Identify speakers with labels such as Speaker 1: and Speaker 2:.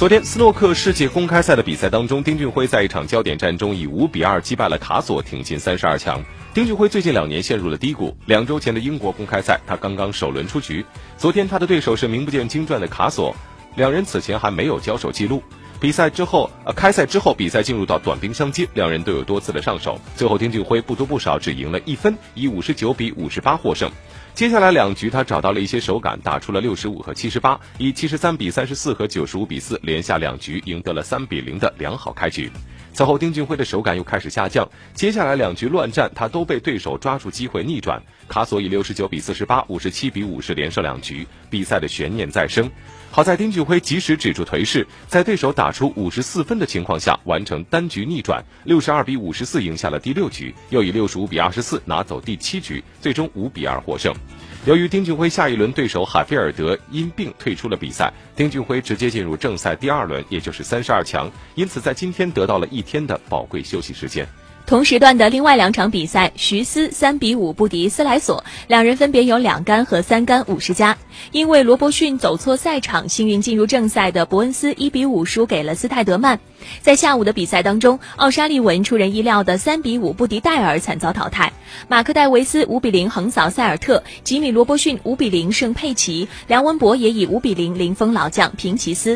Speaker 1: 昨天，斯诺克世界公开赛的比赛当中，丁俊晖在一场焦点战中以五比二击败了卡索，挺进三十二强。丁俊晖最近两年陷入了低谷，两周前的英国公开赛，他刚刚首轮出局。昨天，他的对手是名不见经传的卡索，两人此前还没有交手记录。比赛之后，呃，开赛之后，比赛进入到短兵相接，两人都有多次的上手，最后丁俊晖不多不少只赢了一分，以五十九比五十八获胜。接下来两局，他找到了一些手感，打出了六十五和七十八，以七十三比三十四和九十五比四连下两局，赢得了三比零的良好开局。此后，丁俊晖的手感又开始下降，接下来两局乱战，他都被对手抓住机会逆转。卡索以六十九比四十八、五十七比五十连胜两局，比赛的悬念再生。好在丁俊晖及时止住颓势，在对手打出五十四分的情况下，完成单局逆转，六十二比五十四赢下了第六局，又以六十五比二十四拿走第七局，最终五比二获胜。由于丁俊晖下一轮对手海菲尔德因病退出了比赛，丁俊晖直接进入正赛第二轮，也就是三十二强，因此在今天得到了一天的宝贵休息时间。
Speaker 2: 同时段的另外两场比赛，徐思三比五不敌斯莱索，两人分别有两杆和三杆五十加。因为罗伯逊走错赛场，幸运进入正赛的伯恩斯一比五输给了斯泰德曼。在下午的比赛当中，奥沙利文出人意料的三比五不敌戴尔，惨遭淘汰。马克戴维斯五比零横扫塞尔特，吉米罗伯逊五比零胜佩奇，梁文博也以五比零零封老将平奇斯。